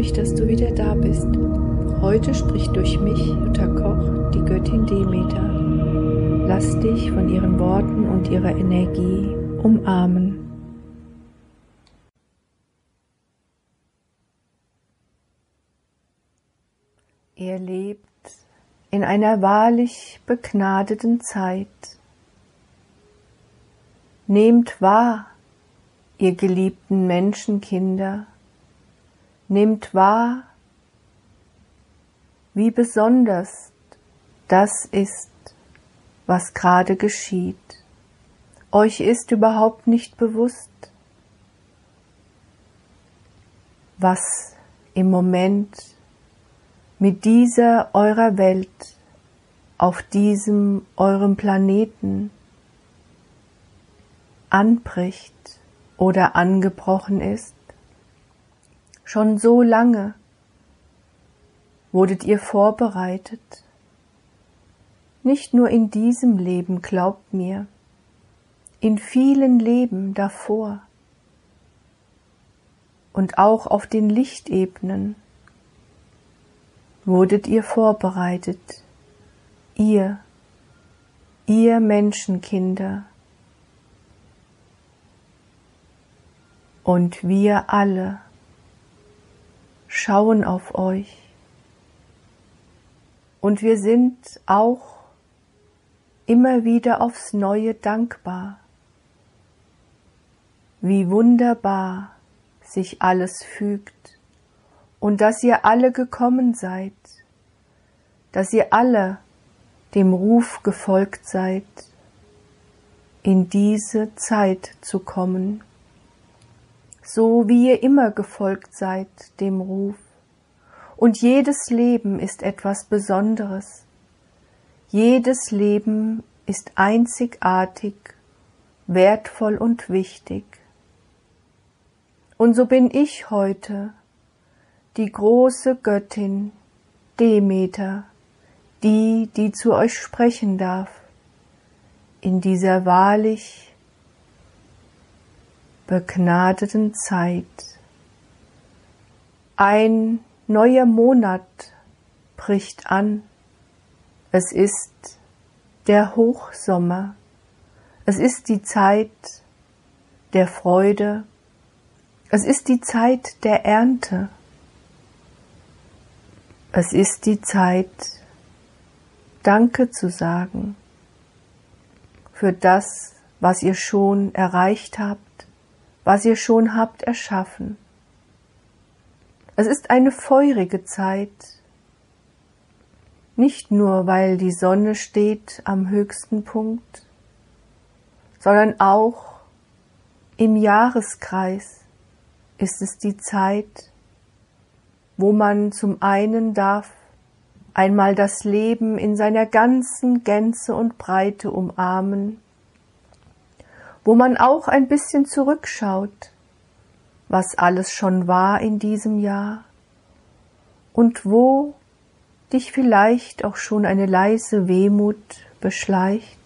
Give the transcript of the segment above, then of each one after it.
mich, dass du wieder da bist. Heute spricht durch mich, Jutta Koch, die Göttin Demeter. Lass dich von ihren Worten und ihrer Energie umarmen. Ihr lebt in einer wahrlich begnadeten Zeit. Nehmt wahr, ihr geliebten Menschenkinder, nehmt wahr, wie besonders das ist, was gerade geschieht. Euch ist überhaupt nicht bewusst, was im Moment mit dieser eurer Welt auf diesem eurem Planeten anbricht oder angebrochen ist. Schon so lange wurdet ihr vorbereitet. Nicht nur in diesem Leben, glaubt mir, in vielen Leben davor und auch auf den Lichtebenen wurdet ihr vorbereitet, ihr, ihr Menschenkinder. Und wir alle schauen auf euch. Und wir sind auch immer wieder aufs neue dankbar. Wie wunderbar sich alles fügt und dass ihr alle gekommen seid, dass ihr alle dem Ruf gefolgt seid, in diese Zeit zu kommen, so wie ihr immer gefolgt seid dem Ruf. Und jedes Leben ist etwas Besonderes. Jedes Leben ist einzigartig, wertvoll und wichtig. Und so bin ich heute die große Göttin Demeter, die, die zu euch sprechen darf, in dieser wahrlich begnadeten Zeit. Ein neuer Monat bricht an. Es ist der Hochsommer. Es ist die Zeit der Freude. Es ist die Zeit der Ernte. Es ist die Zeit, Danke zu sagen für das, was ihr schon erreicht habt, was ihr schon habt erschaffen. Es ist eine feurige Zeit, nicht nur weil die Sonne steht am höchsten Punkt, sondern auch im Jahreskreis ist es die Zeit, wo man zum einen darf einmal das Leben in seiner ganzen Gänze und Breite umarmen, wo man auch ein bisschen zurückschaut, was alles schon war in diesem Jahr und wo dich vielleicht auch schon eine leise Wehmut beschleicht,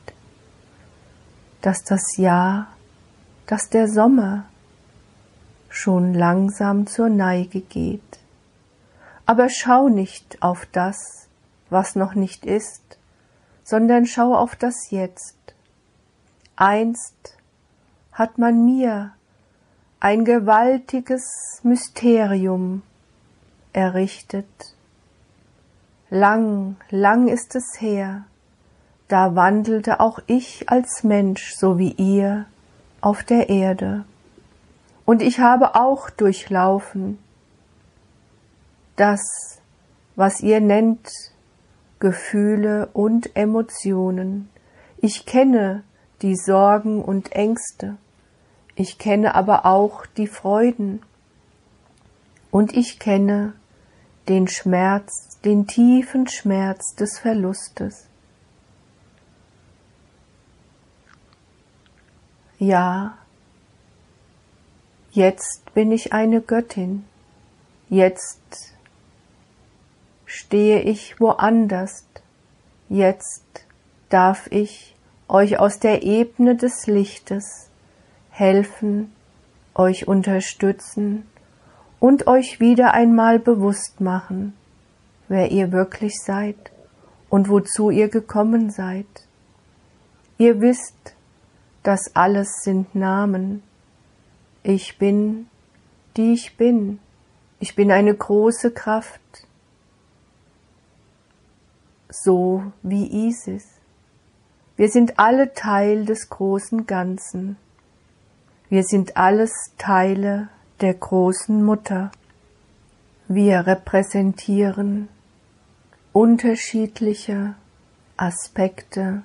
dass das Jahr, dass der Sommer schon langsam zur Neige geht. Aber schau nicht auf das, was noch nicht ist, sondern schau auf das Jetzt. Einst hat man mir ein gewaltiges Mysterium errichtet. Lang, lang ist es her, da wandelte auch ich als Mensch, so wie ihr, auf der Erde. Und ich habe auch durchlaufen das, was ihr nennt Gefühle und Emotionen. Ich kenne die Sorgen und Ängste. Ich kenne aber auch die Freuden. Und ich kenne den Schmerz, den tiefen Schmerz des Verlustes. Ja, jetzt bin ich eine Göttin, jetzt stehe ich woanders. Jetzt darf ich euch aus der Ebene des Lichtes helfen, euch unterstützen und euch wieder einmal bewusst machen, wer ihr wirklich seid und wozu ihr gekommen seid. Ihr wisst, das alles sind Namen. Ich bin, die ich bin. Ich bin eine große Kraft, so wie Isis. Wir sind alle Teil des großen Ganzen. Wir sind alles Teile der großen Mutter. Wir repräsentieren unterschiedliche Aspekte,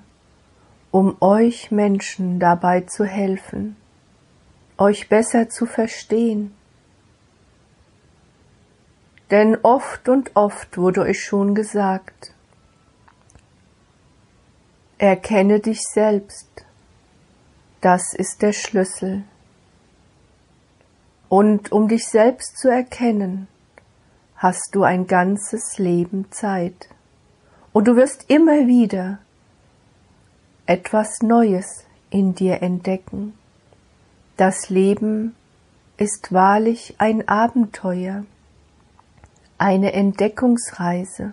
um euch Menschen dabei zu helfen, euch besser zu verstehen. Denn oft und oft wurde euch schon gesagt, erkenne dich selbst, das ist der Schlüssel. Und um dich selbst zu erkennen, hast du ein ganzes Leben Zeit. Und du wirst immer wieder etwas Neues in dir entdecken. Das Leben ist wahrlich ein Abenteuer, eine Entdeckungsreise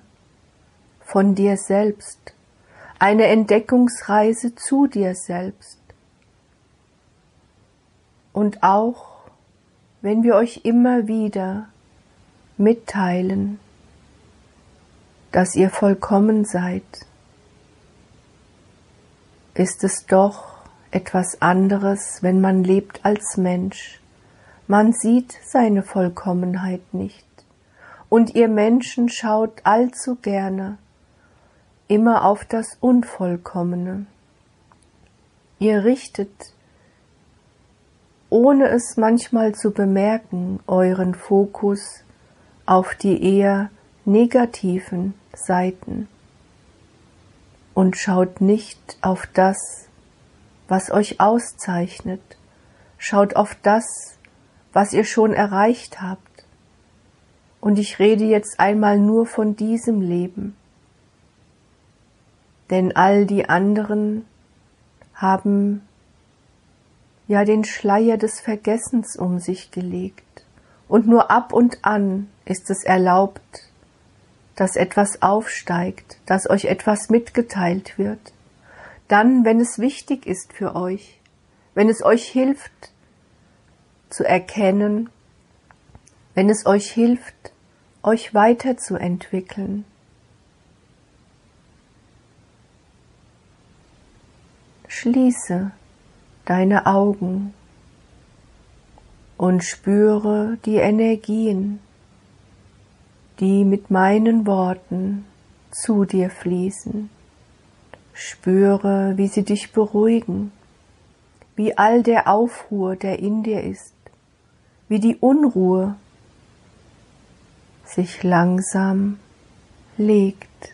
von dir selbst, eine Entdeckungsreise zu dir selbst. Und auch wenn wir euch immer wieder mitteilen, dass ihr vollkommen seid, ist es doch etwas anderes, wenn man lebt als Mensch. Man sieht seine Vollkommenheit nicht. Und ihr Menschen schaut allzu gerne immer auf das Unvollkommene. Ihr richtet ohne es manchmal zu bemerken, euren Fokus auf die eher negativen Seiten. Und schaut nicht auf das, was euch auszeichnet, schaut auf das, was ihr schon erreicht habt. Und ich rede jetzt einmal nur von diesem Leben, denn all die anderen haben ja den Schleier des Vergessens um sich gelegt, und nur ab und an ist es erlaubt, dass etwas aufsteigt, dass euch etwas mitgeteilt wird, dann, wenn es wichtig ist für euch, wenn es euch hilft zu erkennen, wenn es euch hilft, euch weiterzuentwickeln. Schließe deine Augen und spüre die Energien, die mit meinen Worten zu dir fließen. Spüre, wie sie dich beruhigen, wie all der Aufruhr, der in dir ist, wie die Unruhe sich langsam legt.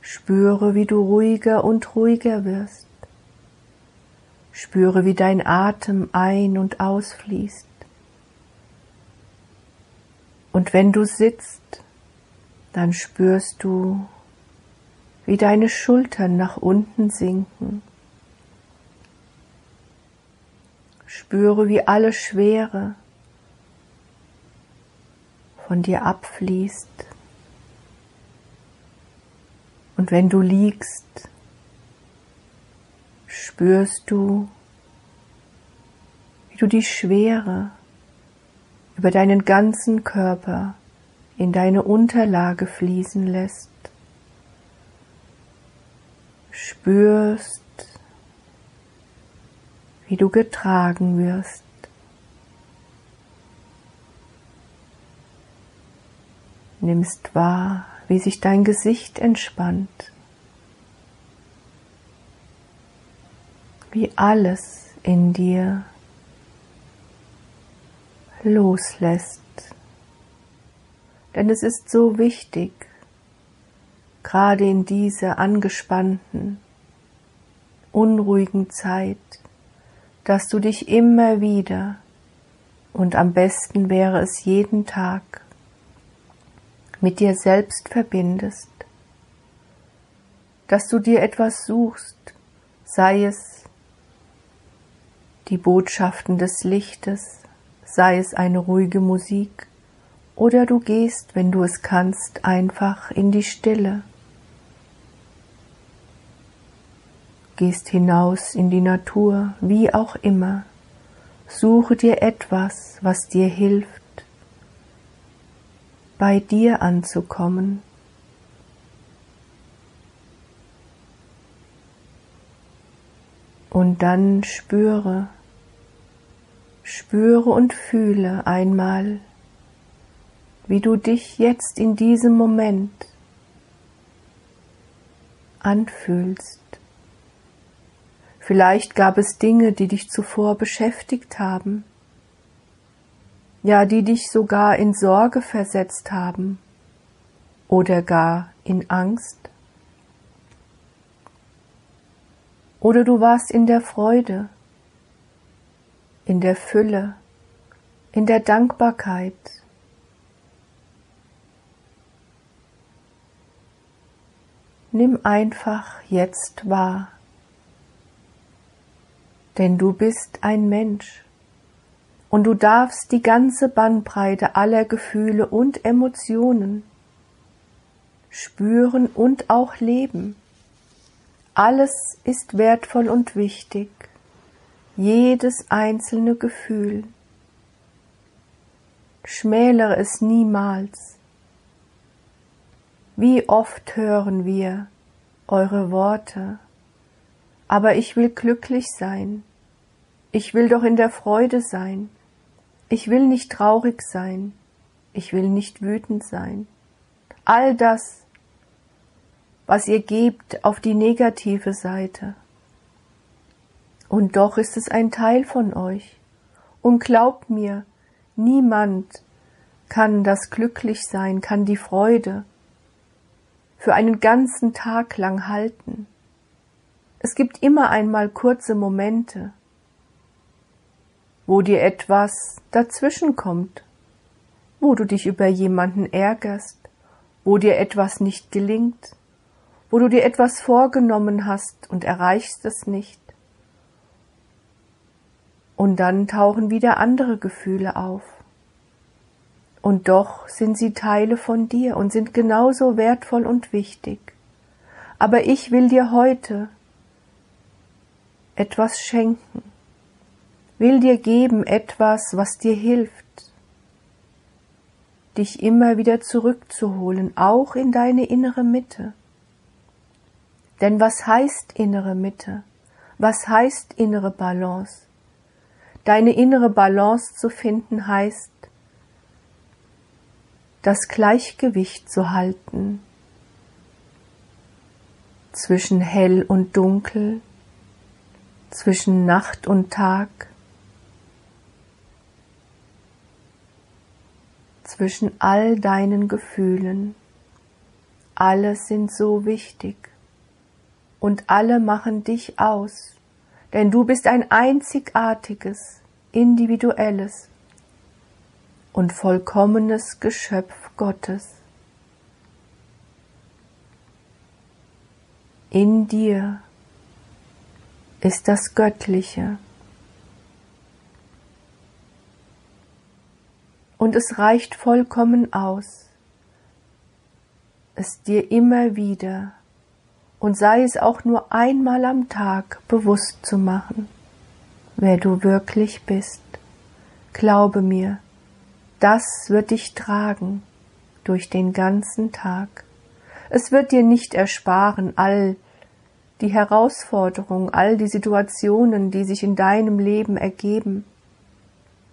Spüre, wie du ruhiger und ruhiger wirst. Spüre, wie dein Atem ein- und ausfließt. Und wenn du sitzt, dann spürst du, wie deine Schultern nach unten sinken. Spüre, wie alle Schwere von dir abfließt. Und wenn du liegst, spürst du, wie du die Schwere über deinen ganzen Körper in deine Unterlage fließen lässt. Spürst, wie du getragen wirst. Nimmst wahr, wie sich dein Gesicht entspannt. Wie alles in dir loslässt. Denn es ist so wichtig, gerade in dieser angespannten, unruhigen Zeit, dass du dich immer wieder und am besten wäre es jeden Tag mit dir selbst verbindest, dass du dir etwas suchst, sei es die Botschaften des Lichtes, sei es eine ruhige Musik, oder du gehst, wenn du es kannst, einfach in die Stille. Gehst hinaus in die Natur, wie auch immer. Suche dir etwas, was dir hilft, bei dir anzukommen. Und dann spüre, spüre und fühle einmal, wie du dich jetzt in diesem Moment anfühlst. Vielleicht gab es Dinge, die dich zuvor beschäftigt haben, ja, die dich sogar in Sorge versetzt haben oder gar in Angst. Oder du warst in der Freude, in der Fülle, in der Dankbarkeit, Nimm einfach jetzt wahr, denn du bist ein Mensch und du darfst die ganze Bandbreite aller Gefühle und Emotionen spüren und auch leben. Alles ist wertvoll und wichtig, jedes einzelne Gefühl. Schmälere es niemals, wie oft hören wir eure Worte, aber ich will glücklich sein, ich will doch in der Freude sein, ich will nicht traurig sein, ich will nicht wütend sein. All das, was ihr gebt auf die negative Seite. Und doch ist es ein Teil von euch. Und glaubt mir, niemand kann das Glücklichsein, kann die Freude, für einen ganzen Tag lang halten. Es gibt immer einmal kurze Momente, wo dir etwas dazwischenkommt, wo du dich über jemanden ärgerst, wo dir etwas nicht gelingt, wo du dir etwas vorgenommen hast und erreichst es nicht. Und dann tauchen wieder andere Gefühle auf und doch sind sie Teile von dir und sind genauso wertvoll und wichtig. Aber ich will dir heute etwas schenken, will dir geben etwas, was dir hilft, dich immer wieder zurückzuholen, auch in deine innere Mitte. Denn was heißt innere Mitte? Was heißt innere Balance? Deine innere Balance zu finden heißt, das Gleichgewicht zu halten zwischen hell und dunkel, zwischen Nacht und Tag, zwischen all deinen Gefühlen. Alle sind so wichtig und alle machen dich aus, denn du bist ein einzigartiges, individuelles, und vollkommenes Geschöpf Gottes. In dir ist das Göttliche. Und es reicht vollkommen aus, es dir immer wieder und sei es auch nur einmal am Tag bewusst zu machen, wer du wirklich bist. Glaube mir, das wird dich tragen durch den ganzen Tag. Es wird dir nicht ersparen all die Herausforderungen, all die Situationen, die sich in deinem Leben ergeben,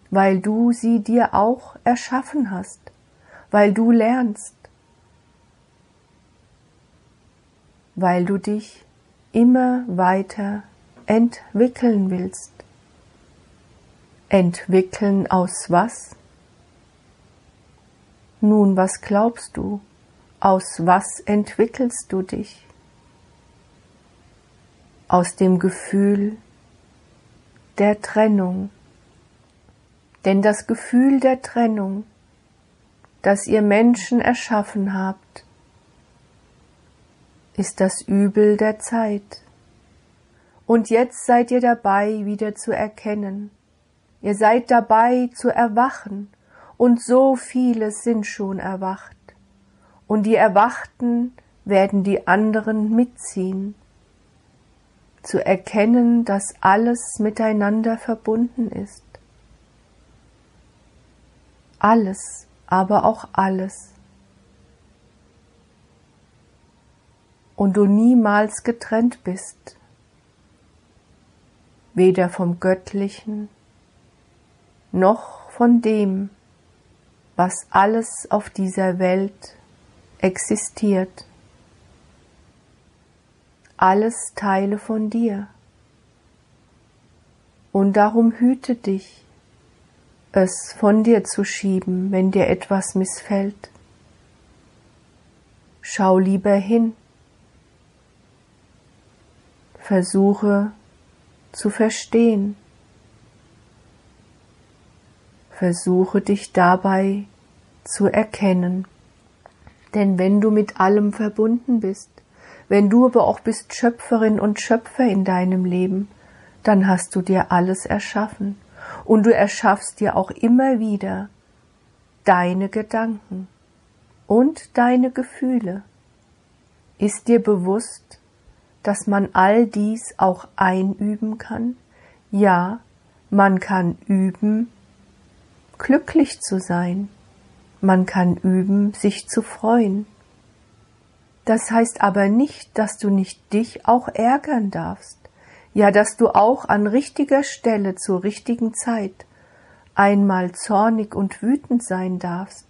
weil du sie dir auch erschaffen hast, weil du lernst, weil du dich immer weiter entwickeln willst. Entwickeln aus was? Nun, was glaubst du? Aus was entwickelst du dich? Aus dem Gefühl der Trennung. Denn das Gefühl der Trennung, das ihr Menschen erschaffen habt, ist das Übel der Zeit. Und jetzt seid ihr dabei, wieder zu erkennen, Ihr seid dabei zu erwachen, und so viele sind schon erwacht. Und die Erwachten werden die anderen mitziehen. Zu erkennen, dass alles miteinander verbunden ist. Alles, aber auch alles. Und du niemals getrennt bist, weder vom Göttlichen noch von dem, was alles auf dieser Welt existiert. Alles Teile von dir. Und darum hüte dich, es von dir zu schieben, wenn dir etwas missfällt. Schau lieber hin. Versuche zu verstehen. Versuche dich dabei zu erkennen. Denn wenn du mit allem verbunden bist, wenn du aber auch bist Schöpferin und Schöpfer in deinem Leben, dann hast du dir alles erschaffen und du erschaffst dir auch immer wieder deine Gedanken und deine Gefühle. Ist dir bewusst, dass man all dies auch einüben kann? Ja, man kann üben, glücklich zu sein. Man kann üben, sich zu freuen. Das heißt aber nicht, dass du nicht dich auch ärgern darfst, ja, dass du auch an richtiger Stelle zur richtigen Zeit einmal zornig und wütend sein darfst.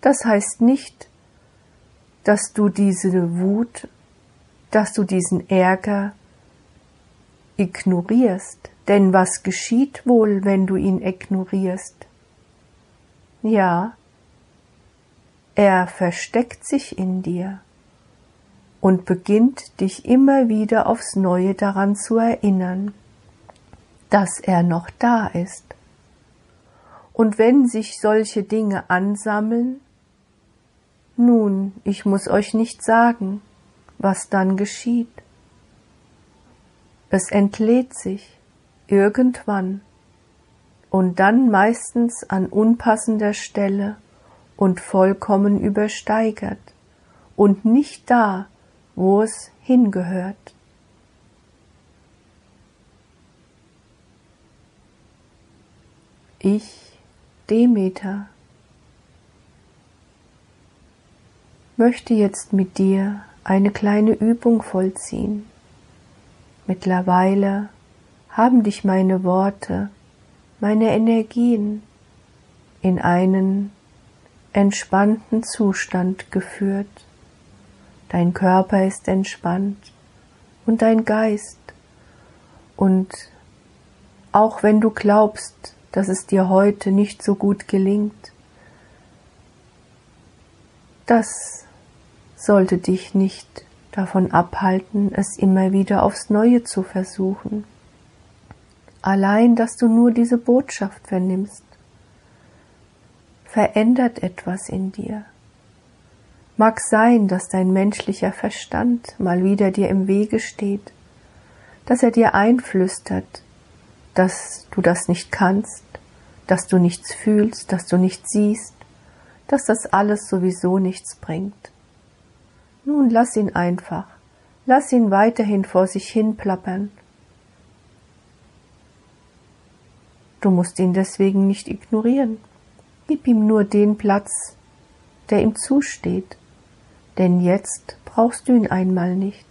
Das heißt nicht, dass du diese Wut, dass du diesen Ärger ignorierst, denn was geschieht wohl, wenn du ihn ignorierst? Ja, er versteckt sich in dir und beginnt dich immer wieder aufs neue daran zu erinnern, dass er noch da ist. Und wenn sich solche Dinge ansammeln, nun, ich muss euch nicht sagen, was dann geschieht. Es entlädt sich irgendwann und dann meistens an unpassender Stelle und vollkommen übersteigert und nicht da, wo es hingehört. Ich, Demeter, möchte jetzt mit dir eine kleine Übung vollziehen. Mittlerweile haben dich meine Worte, meine Energien in einen entspannten Zustand geführt. Dein Körper ist entspannt und dein Geist. Und auch wenn du glaubst, dass es dir heute nicht so gut gelingt, das sollte dich nicht davon abhalten, es immer wieder aufs Neue zu versuchen. Allein, dass du nur diese Botschaft vernimmst, verändert etwas in dir. Mag sein, dass dein menschlicher Verstand mal wieder dir im Wege steht, dass er dir einflüstert, dass du das nicht kannst, dass du nichts fühlst, dass du nichts siehst, dass das alles sowieso nichts bringt. Nun lass ihn einfach, lass ihn weiterhin vor sich hin plappern Du musst ihn deswegen nicht ignorieren. Gib ihm nur den Platz, der ihm zusteht. Denn jetzt brauchst du ihn einmal nicht.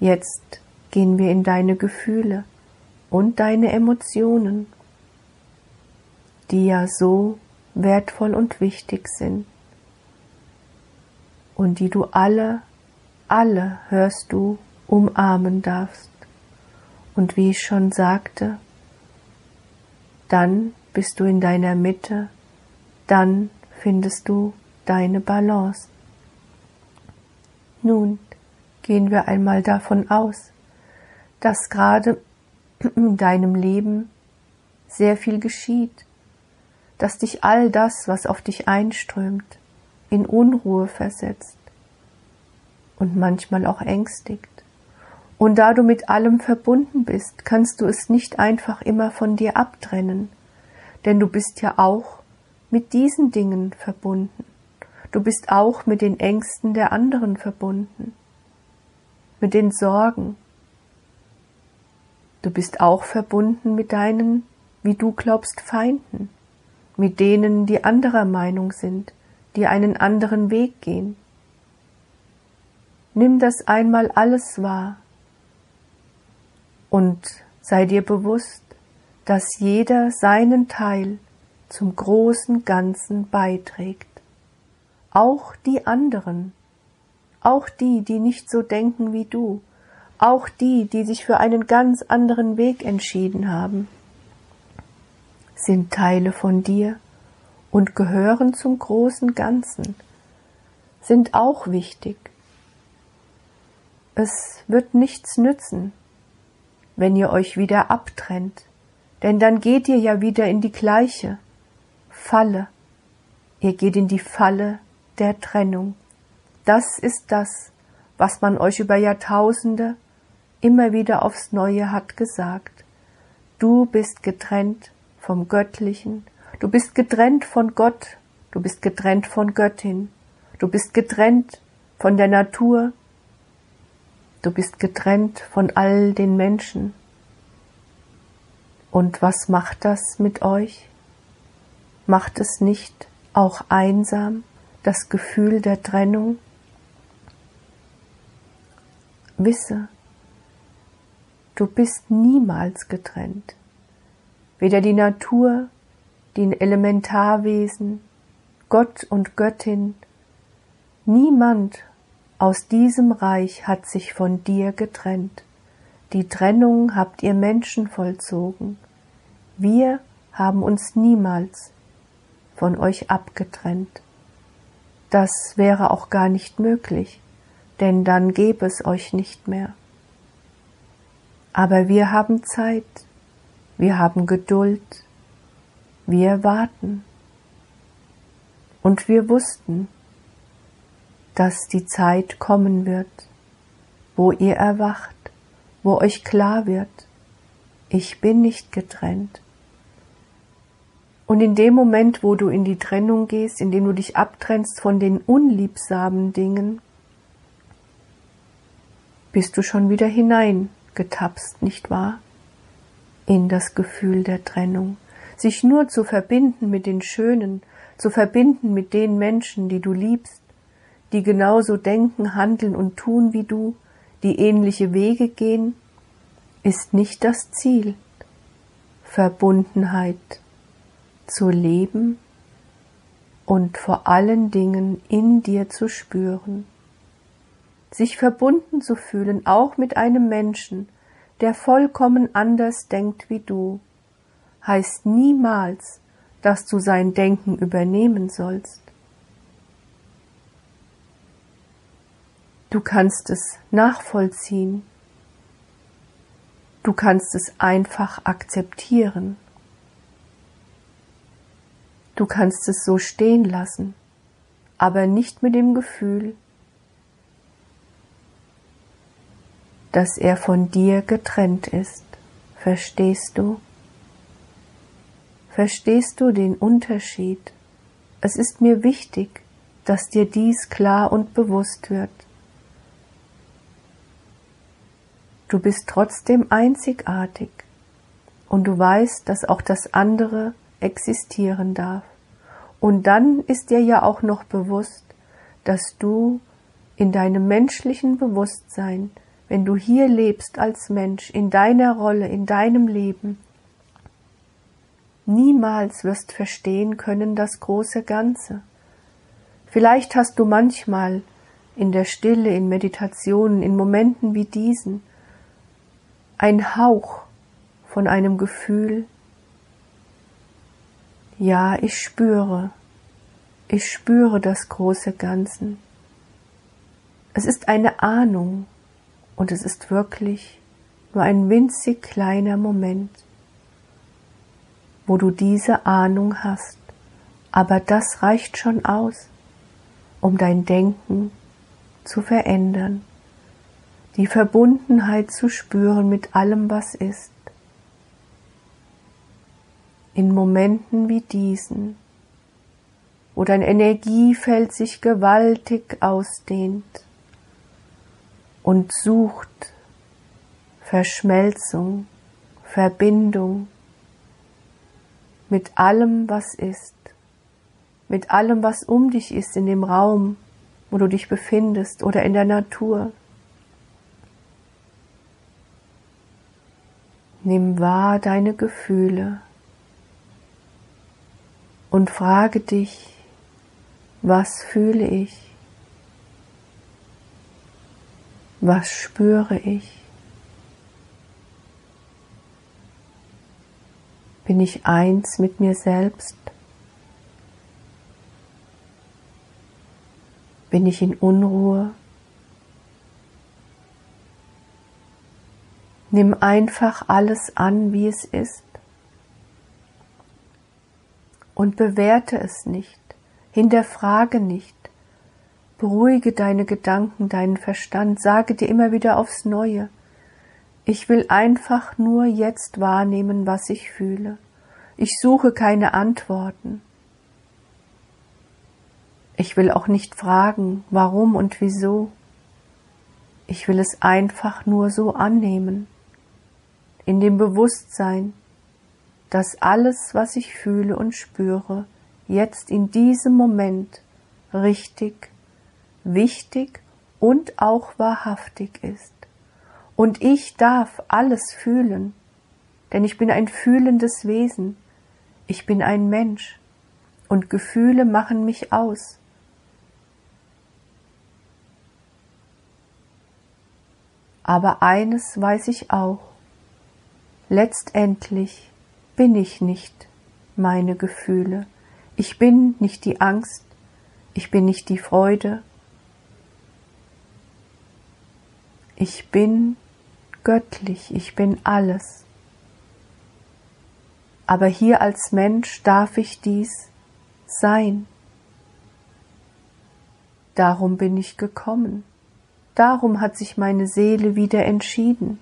Jetzt gehen wir in deine Gefühle und deine Emotionen, die ja so wertvoll und wichtig sind und die du alle, alle hörst du umarmen darfst. Und wie ich schon sagte, dann bist du in deiner Mitte, dann findest du deine Balance. Nun gehen wir einmal davon aus, dass gerade in deinem Leben sehr viel geschieht, dass dich all das, was auf dich einströmt, in Unruhe versetzt und manchmal auch ängstigt. Und da du mit allem verbunden bist, kannst du es nicht einfach immer von dir abtrennen, denn du bist ja auch mit diesen Dingen verbunden. Du bist auch mit den Ängsten der anderen verbunden, mit den Sorgen. Du bist auch verbunden mit deinen, wie du glaubst, Feinden, mit denen, die anderer Meinung sind, die einen anderen Weg gehen. Nimm das einmal alles wahr und sei dir bewusst, dass jeder seinen Teil zum großen Ganzen beiträgt. Auch die anderen, auch die, die nicht so denken wie du, auch die, die sich für einen ganz anderen Weg entschieden haben, sind Teile von dir und gehören zum großen Ganzen, sind auch wichtig. Es wird nichts nützen, wenn ihr euch wieder abtrennt, denn dann geht ihr ja wieder in die gleiche Falle. Ihr geht in die Falle der Trennung. Das ist das, was man euch über Jahrtausende immer wieder aufs Neue hat gesagt. Du bist getrennt vom Göttlichen, du bist getrennt von Gott, du bist getrennt von Göttin, du bist getrennt von der Natur, Du bist getrennt von all den Menschen. Und was macht das mit euch? Macht es nicht auch einsam das Gefühl der Trennung? Wisse, du bist niemals getrennt. Weder die Natur, die Elementarwesen, Gott und Göttin, niemand aus diesem Reich hat sich von dir getrennt. Die Trennung habt ihr Menschen vollzogen. Wir haben uns niemals von euch abgetrennt. Das wäre auch gar nicht möglich, denn dann gäbe es euch nicht mehr. Aber wir haben Zeit, wir haben Geduld, wir warten. Und wir wussten, dass die Zeit kommen wird, wo ihr erwacht, wo euch klar wird, ich bin nicht getrennt. Und in dem Moment, wo du in die Trennung gehst, in dem du dich abtrennst von den unliebsamen Dingen, bist du schon wieder hineingetapst, nicht wahr? In das Gefühl der Trennung. Sich nur zu verbinden mit den Schönen, zu verbinden mit den Menschen, die du liebst, die genauso denken, handeln und tun wie du, die ähnliche Wege gehen, ist nicht das Ziel. Verbundenheit zu leben und vor allen Dingen in dir zu spüren. Sich verbunden zu fühlen, auch mit einem Menschen, der vollkommen anders denkt wie du, heißt niemals, dass du sein Denken übernehmen sollst. Du kannst es nachvollziehen. Du kannst es einfach akzeptieren. Du kannst es so stehen lassen, aber nicht mit dem Gefühl, dass er von dir getrennt ist. Verstehst du? Verstehst du den Unterschied? Es ist mir wichtig, dass dir dies klar und bewusst wird. Du bist trotzdem einzigartig und du weißt, dass auch das andere existieren darf. Und dann ist dir ja auch noch bewusst, dass du in deinem menschlichen Bewusstsein, wenn du hier lebst als Mensch, in deiner Rolle, in deinem Leben, niemals wirst verstehen können das große Ganze. Vielleicht hast du manchmal in der Stille, in Meditationen, in Momenten wie diesen, ein Hauch von einem Gefühl, ja, ich spüre, ich spüre das große Ganzen. Es ist eine Ahnung und es ist wirklich nur ein winzig kleiner Moment, wo du diese Ahnung hast, aber das reicht schon aus, um dein Denken zu verändern. die Verbundenheit zu spüren mit allem, was ist. In Momenten wie diesen, wo dein Energiefeld sich gewaltig ausdehnt und sucht Verschmelzung, Verbindung mit allem, was ist, mit allem, was um dich ist in dem Raum, wo du dich befindest oder in der Natur. Nimm wahr deine Gefühle und frage dich, was fühle ich? Was spüre ich? Bin ich eins mit mir selbst? Bin ich in Unruhe? Nimm einfach alles an, wie es ist und bewerte es nicht, hinterfrage nicht, beruhige deine Gedanken, deinen Verstand, sage dir immer wieder aufs Neue, ich will einfach nur jetzt wahrnehmen, was ich fühle. Ich suche keine Antworten. Ich will auch nicht fragen, warum und wieso. Ich will es einfach nur so annehmen, in dem Bewusstsein, dass alles, was ich fühle und spüre, jetzt in diesem Moment richtig, wichtig und auch wahrhaftig ist. Und ich darf alles fühlen, denn ich bin ein fühlendes Wesen. Ich bin ein Mensch und Gefühle machen mich aus. Aber eines weiß ich auch. Letztendlich bin ich nicht meine Gefühle. Ich bin nicht die Angst. Ich bin nicht die Freude. Ich bin göttlich, ich bin alles. Aber hier als Mensch darf ich dies sein. Darum bin ich gekommen. Darum hat sich meine Seele wieder entschieden,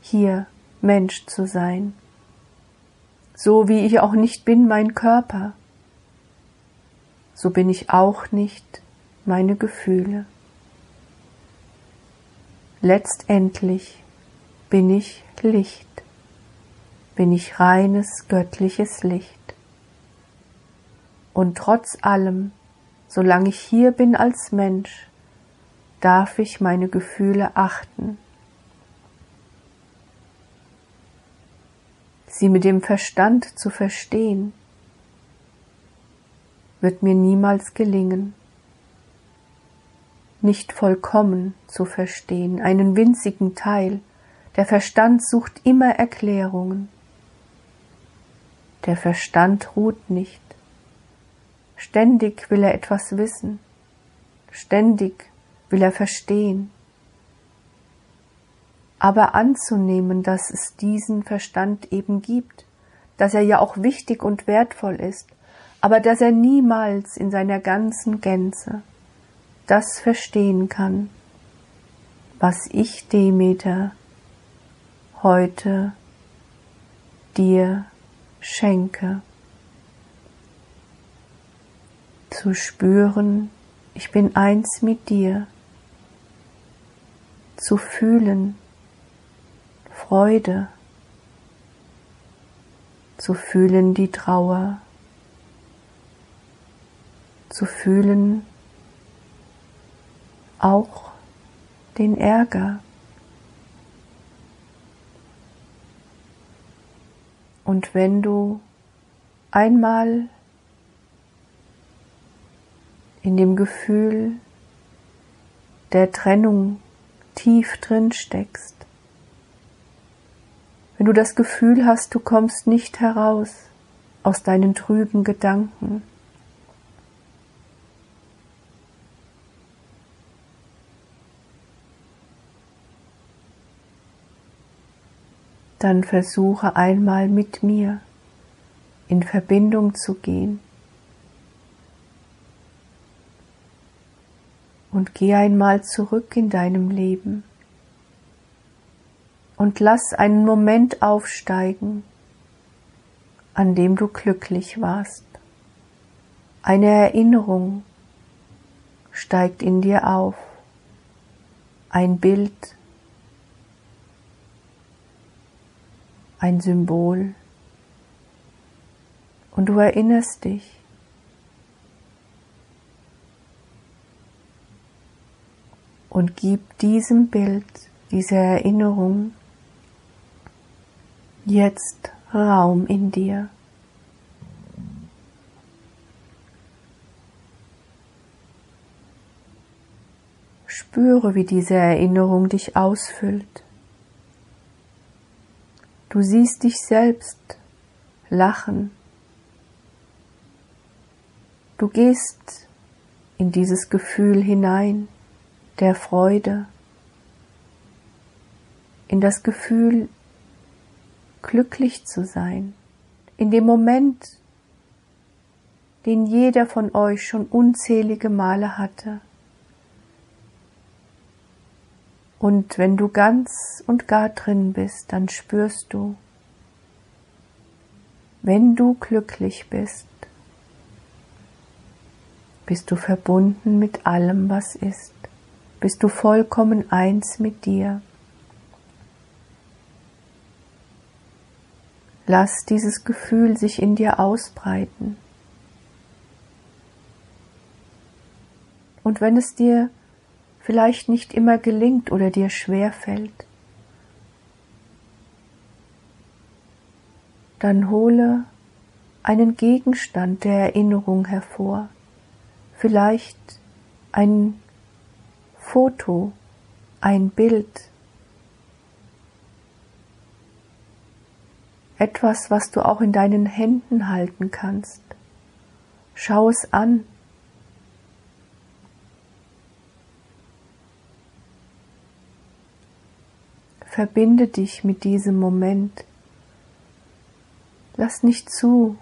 hier Mensch zu sein. So wie ich auch nicht bin mein Körper, so bin ich auch nicht meine Gefühle. Letztendlich bin ich Licht, bin ich reines göttliches Licht. Und trotz allem, solange ich hier bin als Mensch, darf ich meine Gefühle achten, sie mit dem Verstand zu verstehen, wird mir niemals gelingen nicht vollkommen zu verstehen, einen winzigen Teil. Der Verstand sucht immer Erklärungen. Der Verstand ruht nicht. Ständig will er etwas wissen. Ständig will er verstehen. Aber anzunehmen, dass es diesen Verstand eben gibt, dass er ja auch wichtig und wertvoll ist, aber dass er niemals in seiner ganzen Gänze das verstehen kann, was ich, Demeter, heute dir schenke. Zu spüren, ich bin eins mit dir. Zu fühlen, Freude. Zu fühlen die Trauer. Zu fühlen auch den Ärger. Und wenn du einmal in dem Gefühl der Trennung tief drin steckst, wenn du das Gefühl hast, du kommst nicht heraus aus deinen trüben Gedanken, dann versuche einmal mit mir in Verbindung zu gehen. Und geh einmal zurück in deinem Leben. Und lass einen Moment aufsteigen, an dem du glücklich warst. Eine Erinnerung steigt in dir auf, ein Bild, ein Symbol, und du erinnerst dich. Und gib diesem Bild, dieser Erinnerung jetzt Raum in dir. Spüre, wie diese Erinnerung dich ausfüllt. Du siehst dich selbst lachen. Du gehst in dieses Gefühl hinein der Freude, in das Gefühl glücklich zu sein, in dem Moment, den jeder von euch schon unzählige Male hatte. Und wenn du ganz und gar drin bist, dann spürst du, wenn du glücklich bist, bist du verbunden mit allem, was ist, bist du vollkommen eins mit dir. Lass dieses Gefühl sich in dir ausbreiten. Und wenn es dir vielleicht nicht immer gelingt oder dir schwer fällt, dann hole einen Gegenstand der Erinnerung hervor, vielleicht ein Foto, ein Bild, etwas, was du auch in deinen Händen halten kannst. Schau es an. Verbinde dich mit diesem Moment. Lass nicht zu,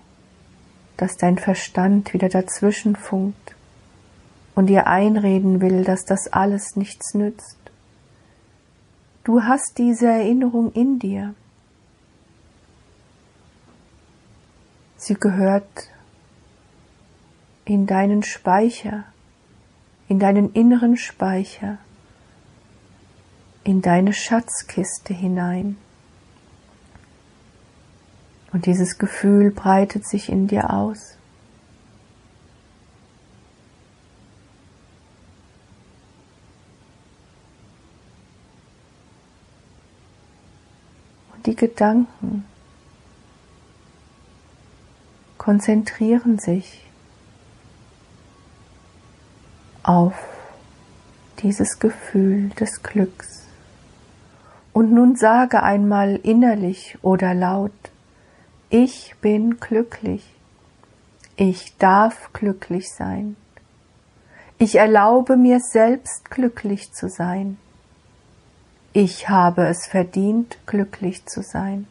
dass dein Verstand wieder dazwischen funkt und dir einreden will, dass das alles nichts nützt. Du hast diese Erinnerung in dir. Sie gehört in deinen Speicher, in deinen inneren Speicher, in deine Schatzkiste hinein. Und dieses Gefühl breitet sich in dir aus. Und die Gedanken, konzentrieren sich auf dieses Gefühl des Glücks. Und nun sage einmal innerlich oder laut, ich bin glücklich, ich darf glücklich sein, ich erlaube mir selbst glücklich zu sein, ich habe es verdient, glücklich zu sein.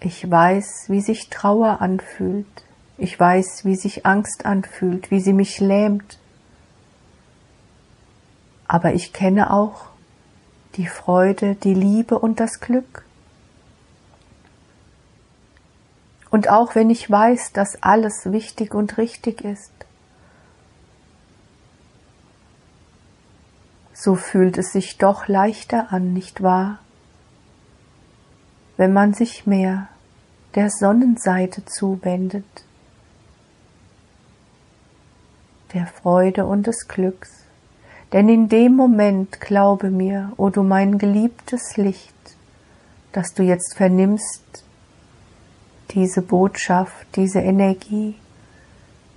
Ich weiß, wie sich Trauer anfühlt. Ich weiß, wie sich Angst anfühlt, wie sie mich lähmt. Aber ich kenne auch die Freude, die Liebe und das Glück. Und auch wenn ich weiß, dass alles wichtig und richtig ist, so fühlt es sich doch leichter an, nicht wahr? Wenn man sich mehr der Sonnenseite zuwendet, der Freude und des Glücks. Denn in dem Moment, glaube mir, o oh du mein geliebtes Licht, dass du jetzt vernimmst, diese Botschaft, diese Energie,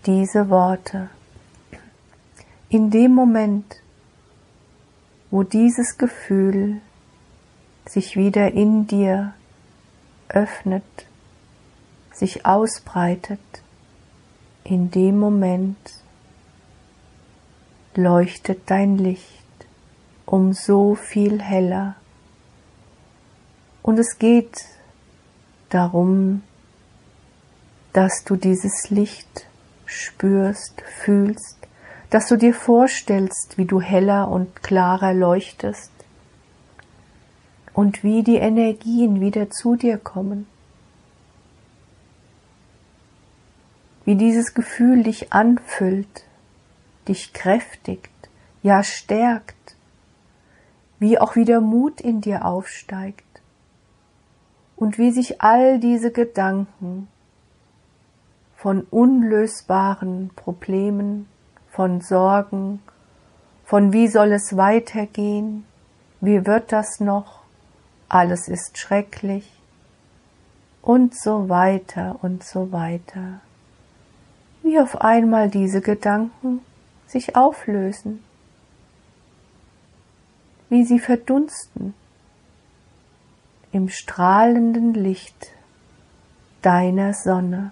diese Worte, in dem Moment, wo dieses Gefühl sich wieder in dir öffnet, sich ausbreitet, in dem Moment leuchtet dein Licht um so viel heller. Und es geht darum, dass du dieses Licht spürst, fühlst, dass du dir vorstellst, wie du heller und klarer leuchtest und wie die Energien wieder zu dir kommen. Wie dieses Gefühl dich anfüllt, dich kräftigt, ja stärkt, wie auch wieder Mut in dir aufsteigt und wie sich all diese Gedanken von unlösbaren Problemen, von Sorgen, von wie soll es weitergehen, wie wird das noch, alles ist schrecklich und so weiter und so weiter. Wie auf einmal diese Gedanken sich auflösen, wie sie verdunsten im strahlenden Licht deiner Sonne.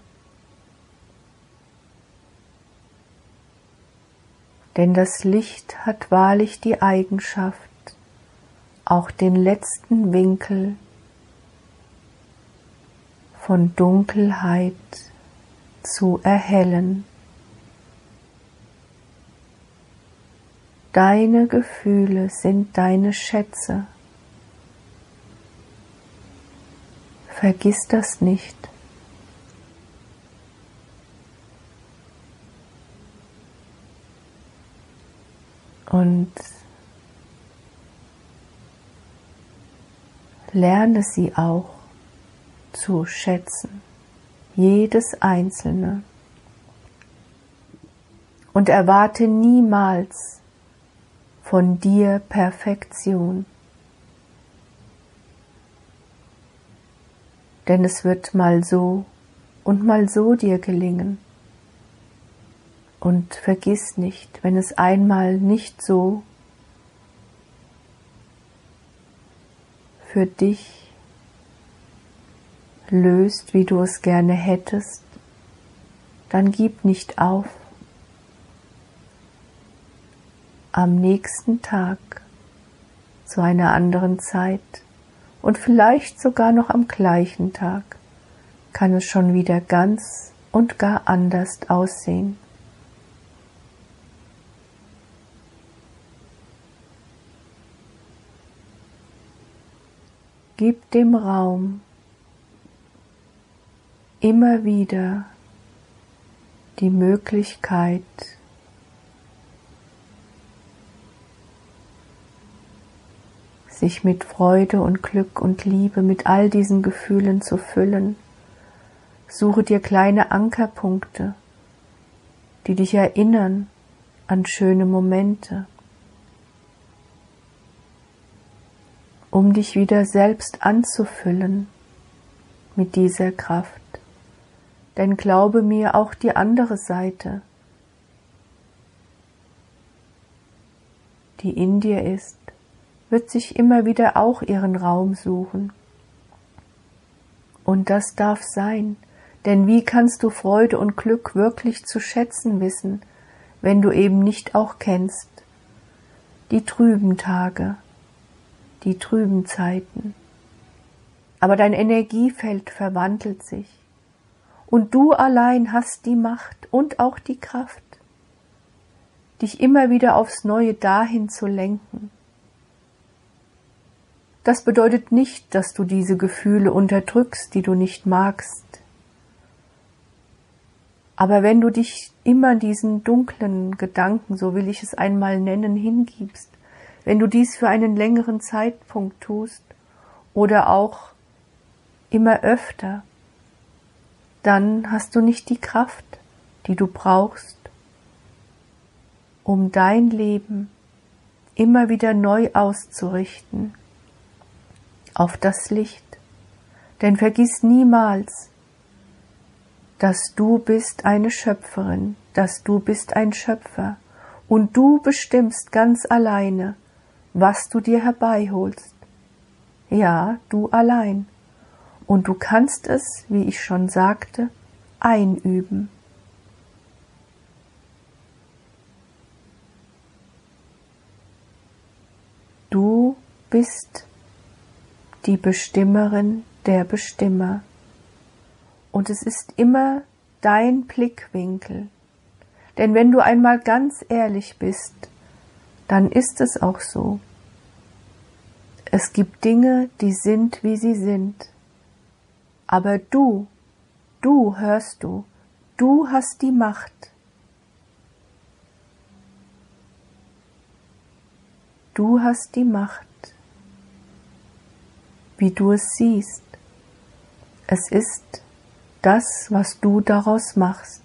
Denn das Licht hat wahrlich die Eigenschaft, auch den letzten Winkel von Dunkelheit zu erhellen. Deine Gefühle sind deine Schätze. Vergiss das nicht. Und lerne sie auch zu schätzen, jedes einzelne. Und erwarte niemals von dir Perfektion. denn es wird mal so und mal so dir gelingen. Und vergiss nicht, wenn es einmal nicht so für dich löst, wie du es gerne hättest, dann gib nicht auf. Am nächsten Tag zu einer anderen Zeit und vielleicht sogar noch am gleichen Tag kann es schon wieder ganz und gar anders aussehen. Gib dem Raum immer wieder die Möglichkeit, sich mit Freude und Glück und Liebe, mit all diesen Gefühlen zu füllen. Suche dir kleine Ankerpunkte, die dich erinnern an schöne Momente, um dich wieder selbst anzufüllen mit dieser Kraft. Denn glaube mir auch die andere Seite, die in dir ist, wird sich immer wieder auch ihren Raum suchen. Und das darf sein, denn wie kannst du Freude und Glück wirklich zu schätzen wissen, wenn du eben nicht auch kennst die trüben Tage, die trüben Zeiten. Aber dein Energiefeld verwandelt sich, und du allein hast die Macht und auch die Kraft, dich immer wieder aufs Neue dahin zu lenken, das bedeutet nicht, dass du diese Gefühle unterdrückst, die du nicht magst. Aber wenn du dich immer diesen dunklen Gedanken, so will ich es einmal nennen, hingibst, wenn du dies für einen längeren Zeitpunkt tust oder auch immer öfter, dann hast du nicht die Kraft, die du brauchst, um dein Leben immer wieder neu auszurichten auf das Licht. Denn vergiss niemals, dass du bist eine Schöpferin, dass du bist ein Schöpfer und du bestimmst ganz alleine, was du dir herbeiholst. Ja, du allein. Und du kannst es, wie ich schon sagte, einüben. Du bist die Bestimmerin der Bestimmer. Und es ist immer dein Blickwinkel, Denn wenn du einmal ganz ehrlich bist, dann ist es auch so. Es gibt Dinge, die sind, wie sie sind. Aber du, du hörst du, du hast die Macht. Du hast die Macht, wie du es siehst. Es ist das, was du daraus machst.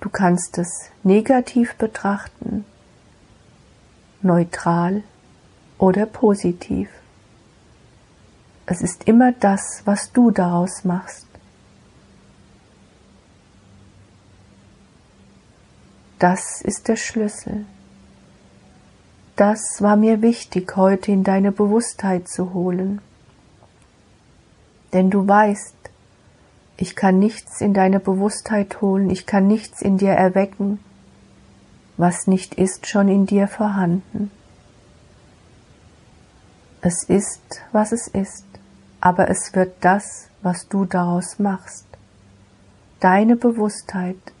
Du kannst es negativ betrachten, neutral oder positiv. Es ist immer das, was du daraus machst. Das ist der Schlüssel. Das war mir wichtig, heute in deine Bewusstheit zu holen. Denn du weißt, ich kann nichts in deine Bewusstheit holen, ich kann nichts in dir erwecken, was nicht ist schon in dir vorhanden. Es ist, was es ist, aber es wird das, was du daraus machst. Deine Bewusstheit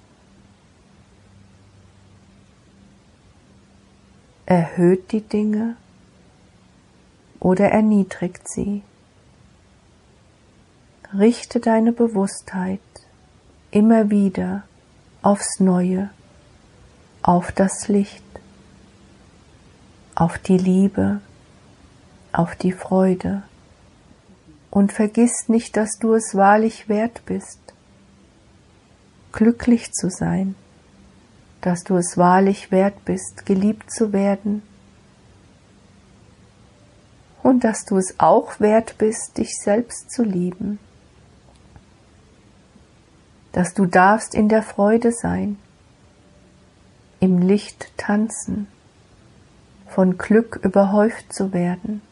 erhöht die Dinge oder erniedrigt sie. Richte deine Bewusstheit immer wieder aufs Neue, auf das Licht, auf die Liebe, auf die Freude und vergiss nicht, dass du es wahrlich wert bist, glücklich zu sein, dass du es wahrlich wert bist, geliebt zu werden und dass du es auch wert bist, dich selbst zu lieben dass du darfst in der Freude sein, im Licht tanzen, von Glück überhäuft zu werden.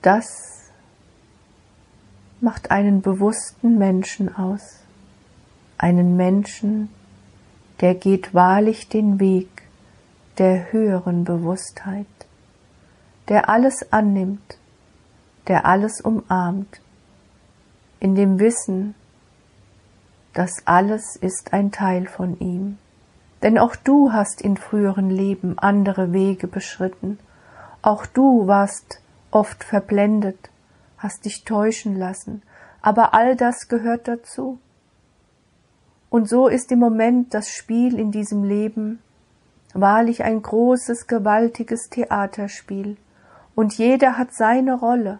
Das macht einen bewussten Menschen aus, einen Menschen, der geht wahrlich den Weg der höheren Bewusstheit der alles annimmt, der alles umarmt, in dem Wissen, dass alles ist ein Teil von ihm. Denn auch du hast in früheren Leben andere Wege beschritten, auch du warst oft verblendet, hast dich täuschen lassen, aber all das gehört dazu. Und so ist im Moment das Spiel in diesem Leben wahrlich ein großes, gewaltiges Theaterspiel, und jeder hat seine Rolle.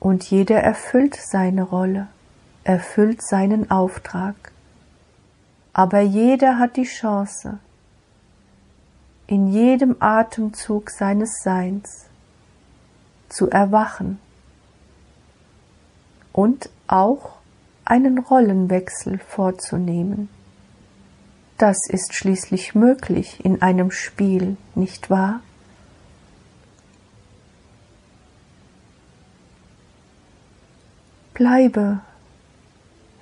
Und jeder erfüllt seine Rolle, erfüllt seinen Auftrag. Aber jeder hat die Chance, in jedem Atemzug seines Seins zu erwachen und auch einen Rollenwechsel vorzunehmen. Das ist schließlich möglich in einem Spiel, nicht wahr? Bleibe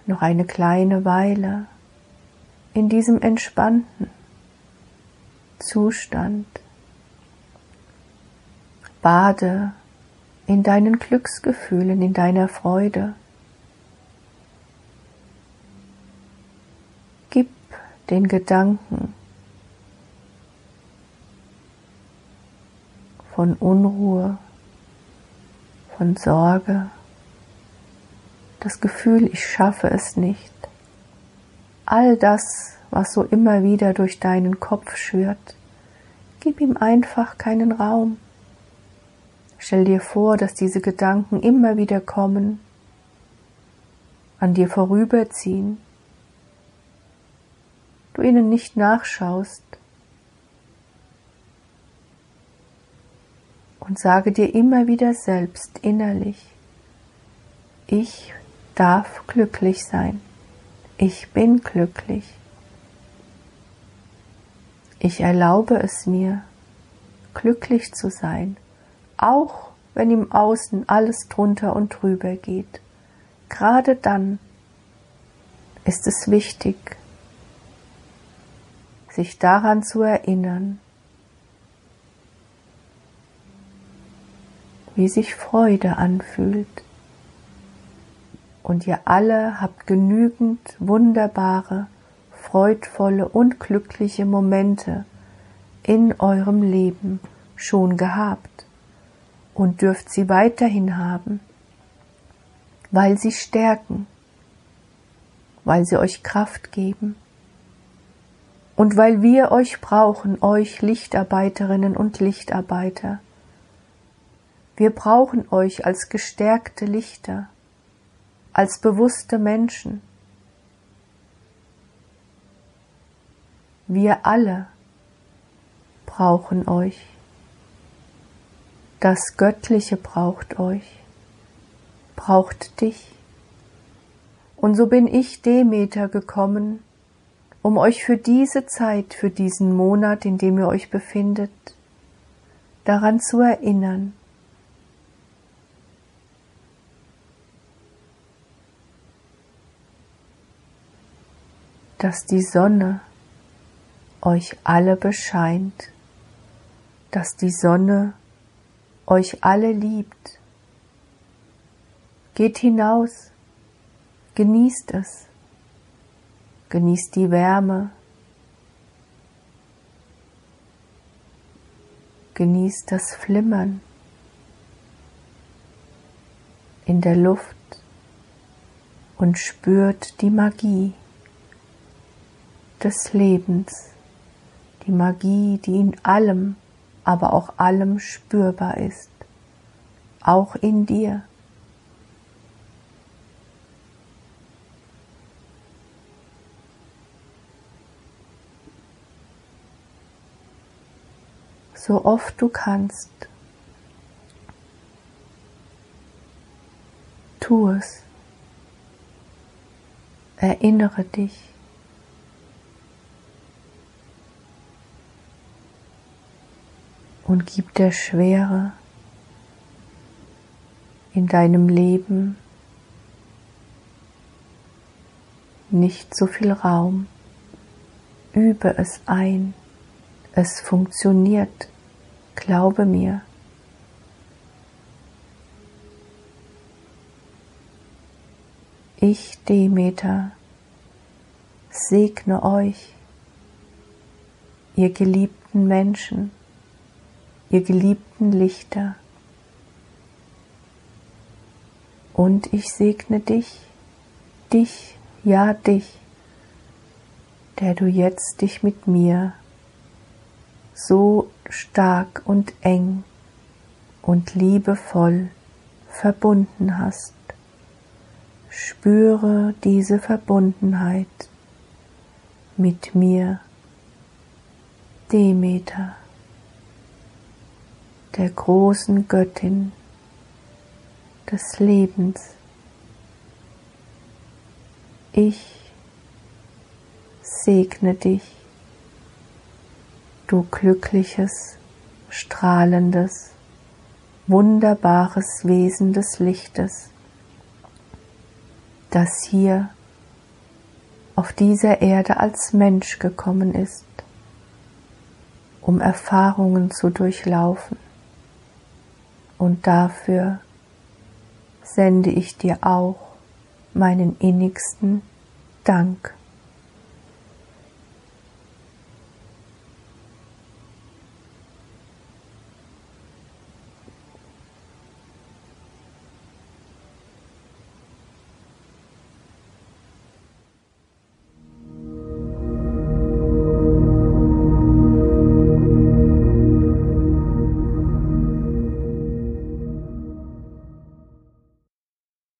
noch eine kleine Weile in diesem entspannten Zustand. Bade in deinen Glücksgefühlen, in deiner Freude. den Gedanken von Unruhe, von Sorge, das Gefühl, ich schaffe es nicht, all das, was so immer wieder durch deinen Kopf schwirrt, gib ihm einfach keinen Raum. Stell dir vor, dass diese Gedanken immer wieder kommen, an dir vorüberziehen du ihnen nicht nachschaust und sage dir immer wieder selbst innerlich, ich darf glücklich sein, ich bin glücklich, ich erlaube es mir, glücklich zu sein, auch wenn im Außen alles drunter und drüber geht. Gerade dann ist es wichtig, sich daran zu erinnern, wie sich Freude anfühlt. Und ihr alle habt genügend wunderbare, freudvolle und glückliche Momente in eurem Leben schon gehabt und dürft sie weiterhin haben, weil sie stärken, weil sie euch Kraft geben und weil wir euch brauchen, euch Lichtarbeiterinnen und Lichtarbeiter. Wir brauchen euch als gestärkte Lichter, als bewusste Menschen. Wir alle brauchen euch. Das Göttliche braucht euch, braucht dich. Und so bin ich Demeter gekommen, um euch für diese Zeit, für diesen Monat, in dem ihr euch befindet, daran zu erinnern, dass die Sonne euch alle bescheint, dass die Sonne euch alle liebt. Geht hinaus, genießt es. Genießt die Wärme. Genießt das Flimmern in der Luft und spürt die Magie des Lebens, die Magie, die in allem, aber auch allem spürbar ist, auch in dir. so oft du kannst. Tu es. Erinnere dich. Und gib der Schwere in deinem Leben nicht so viel Raum. Übe es ein. Es funktioniert. Glaube mir. Ich, Demeter, segne euch, ihr geliebten Menschen, ihr geliebten Lichter. Und ich segne dich, dich, ja dich, der du jetzt dich mit mir so stark und eng und liebevoll verbunden hast. Spüre diese Verbundenheit mit mir, Demeter, der großen Göttin des Lebens. Ich segne dich du glückliches, strahlendes, wunderbares Wesen des Lichtes, das hier auf dieser Erde als Mensch gekommen ist, um Erfahrungen zu durchlaufen. Und dafür sende ich dir auch meinen innigsten Dank.